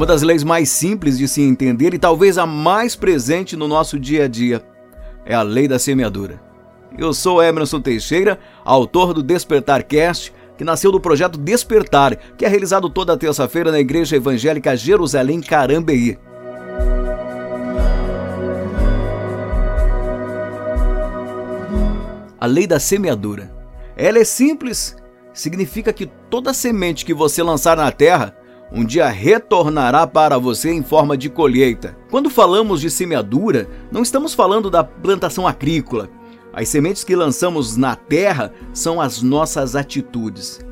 Uma das leis mais simples de se entender e talvez a mais presente no nosso dia a dia é a lei da semeadura. Eu sou Emerson Teixeira, autor do Despertar Cast, que nasceu do projeto Despertar, que é realizado toda terça-feira na Igreja Evangélica Jerusalém Carambeí. A lei da semeadura. Ela é simples, significa que toda semente que você lançar na terra um dia retornará para você em forma de colheita. Quando falamos de semeadura, não estamos falando da plantação agrícola. As sementes que lançamos na terra são as nossas atitudes.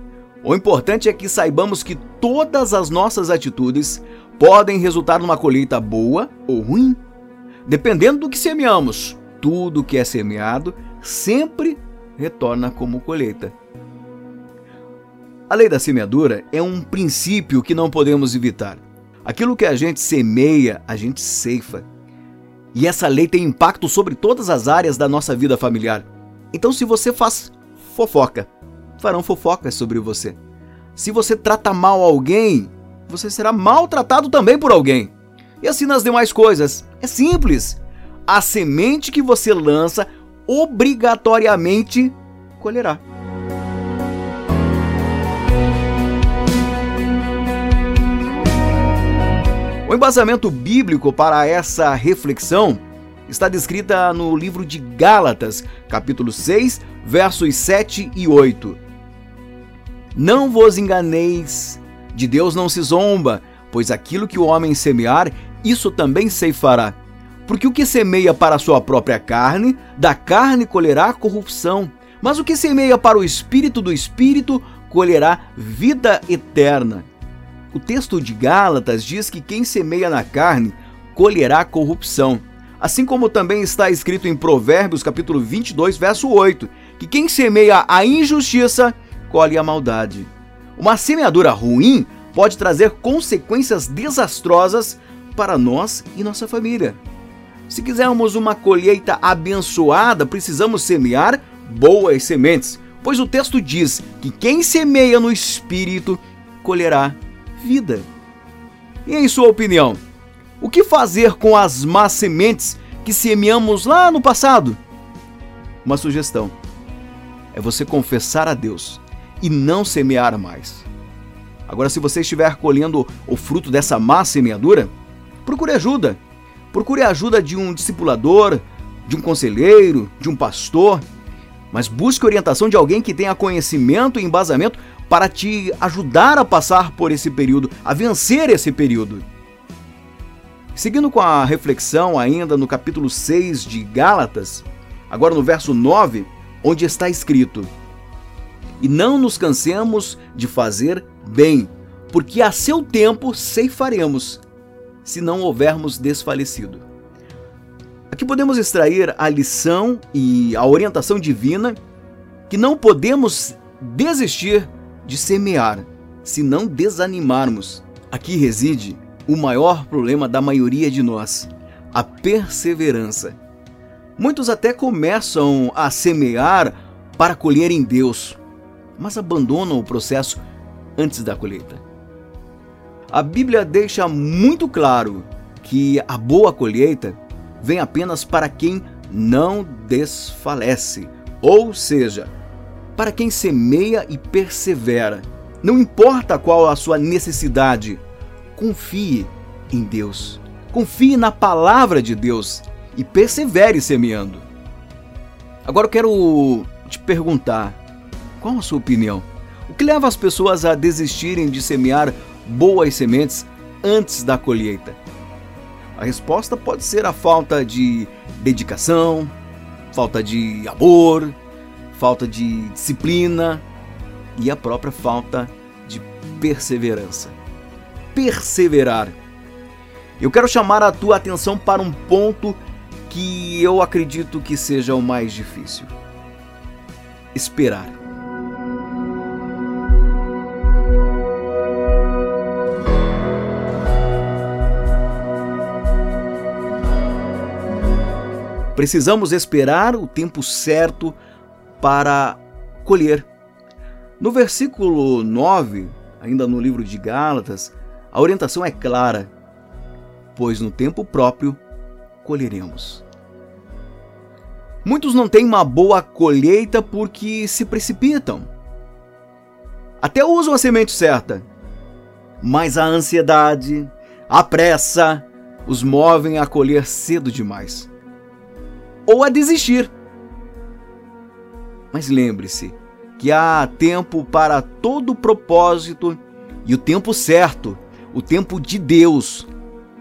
O importante é que saibamos que todas as nossas atitudes podem resultar numa colheita boa ou ruim, dependendo do que semeamos. Tudo que é semeado sempre retorna como colheita. A lei da semeadura é um princípio que não podemos evitar. Aquilo que a gente semeia, a gente ceifa. E essa lei tem impacto sobre todas as áreas da nossa vida familiar. Então, se você faz fofoca, farão fofocas sobre você. Se você trata mal alguém, você será maltratado também por alguém. E assim nas demais coisas. É simples. A semente que você lança obrigatoriamente colherá. O embasamento bíblico para essa reflexão está descrita no livro de Gálatas, capítulo 6, versos 7 e 8. Não vos enganeis, de Deus não se zomba, pois aquilo que o homem semear, isso também ceifará. Porque o que semeia para a sua própria carne, da carne colherá corrupção, mas o que semeia para o espírito do espírito, colherá vida eterna. O texto de Gálatas diz que quem semeia na carne colherá corrupção. Assim como também está escrito em Provérbios capítulo 22, verso 8, que quem semeia a injustiça colhe a maldade. Uma semeadura ruim pode trazer consequências desastrosas para nós e nossa família. Se quisermos uma colheita abençoada, precisamos semear boas sementes, pois o texto diz que quem semeia no espírito colherá vida. E em sua opinião, o que fazer com as más sementes que semeamos lá no passado? Uma sugestão é você confessar a Deus e não semear mais. Agora, se você estiver colhendo o fruto dessa má semeadura, procure ajuda. Procure a ajuda de um discipulador, de um conselheiro, de um pastor, mas busque orientação de alguém que tenha conhecimento e embasamento para te ajudar a passar por esse período, a vencer esse período. Seguindo com a reflexão ainda no capítulo 6 de Gálatas, agora no verso 9, onde está escrito: E não nos cansemos de fazer bem, porque a seu tempo ceifaremos, se não houvermos desfalecido. Aqui podemos extrair a lição e a orientação divina que não podemos desistir de semear, se não desanimarmos. Aqui reside o maior problema da maioria de nós: a perseverança. Muitos até começam a semear para colher em Deus, mas abandonam o processo antes da colheita. A Bíblia deixa muito claro que a boa colheita vem apenas para quem não desfalece, ou seja, para quem semeia e persevera. Não importa qual a sua necessidade, confie em Deus. Confie na palavra de Deus e persevere semeando. Agora eu quero te perguntar: qual a sua opinião? O que leva as pessoas a desistirem de semear boas sementes antes da colheita? A resposta pode ser a falta de dedicação, falta de amor, falta de disciplina e a própria falta de perseverança. Perseverar. Eu quero chamar a tua atenção para um ponto que eu acredito que seja o mais difícil: esperar. Precisamos esperar o tempo certo para colher. No versículo 9, ainda no livro de Gálatas, A orientação é clara, pois no tempo próprio colheremos. Muitos não têm uma boa colheita porque se precipitam. Até usam a semente certa, mas a ansiedade, a pressa os movem a colher cedo demais ou a desistir. Mas lembre-se que há tempo para todo propósito e o tempo certo, o tempo de Deus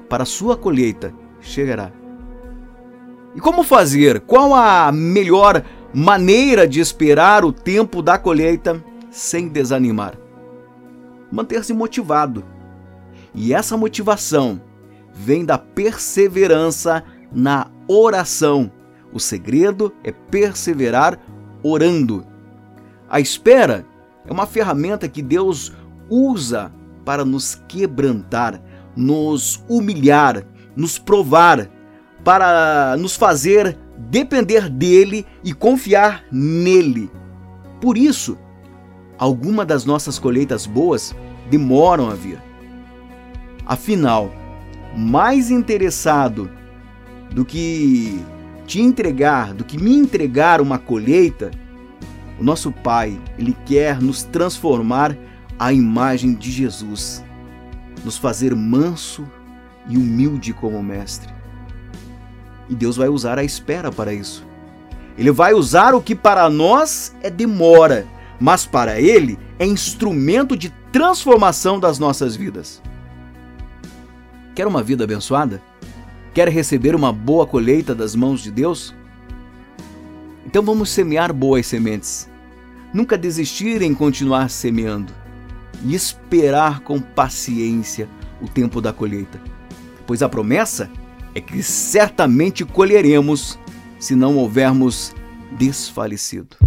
para a sua colheita chegará. E como fazer? Qual a melhor maneira de esperar o tempo da colheita sem desanimar? Manter-se motivado. E essa motivação vem da perseverança na oração. O segredo é perseverar orando. A espera é uma ferramenta que Deus usa para nos quebrantar, nos humilhar, nos provar, para nos fazer depender dele e confiar nele. Por isso, algumas das nossas colheitas boas demoram a vir. Afinal, mais interessado do que te entregar, do que me entregar uma colheita, o nosso Pai, ele quer nos transformar à imagem de Jesus, nos fazer manso e humilde como mestre. E Deus vai usar a espera para isso. Ele vai usar o que para nós é demora, mas para ele é instrumento de transformação das nossas vidas. Quer uma vida abençoada? Quer receber uma boa colheita das mãos de Deus? Então vamos semear boas sementes. Nunca desistir em continuar semeando e esperar com paciência o tempo da colheita, pois a promessa é que certamente colheremos se não houvermos desfalecido.